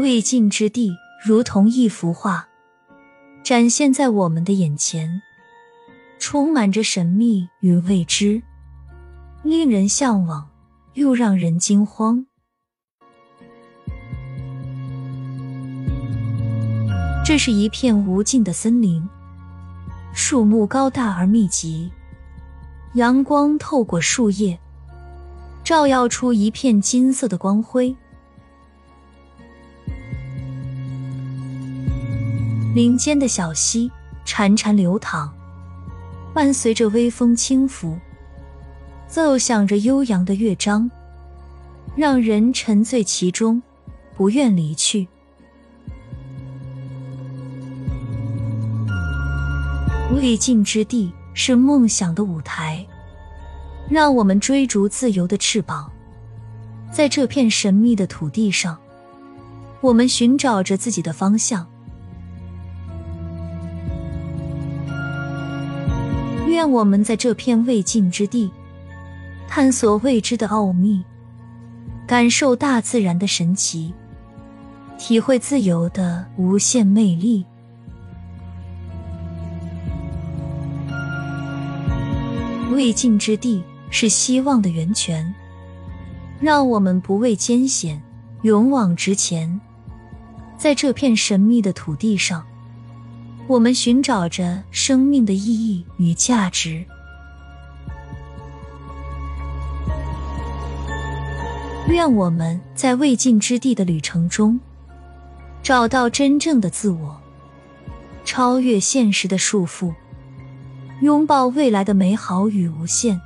未尽之地，如同一幅画，展现在我们的眼前，充满着神秘与未知，令人向往，又让人惊慌。这是一片无尽的森林，树木高大而密集，阳光透过树叶，照耀出一片金色的光辉。林间的小溪潺潺流淌，伴随着微风轻拂，奏响着悠扬的乐章，让人沉醉其中，不愿离去。未尽之地是梦想的舞台，让我们追逐自由的翅膀，在这片神秘的土地上，我们寻找着自己的方向。愿我们在这片未尽之地，探索未知的奥秘，感受大自然的神奇，体会自由的无限魅力。未尽之地是希望的源泉，让我们不畏艰险，勇往直前，在这片神秘的土地上。我们寻找着生命的意义与价值。愿我们在未尽之地的旅程中，找到真正的自我，超越现实的束缚，拥抱未来的美好与无限。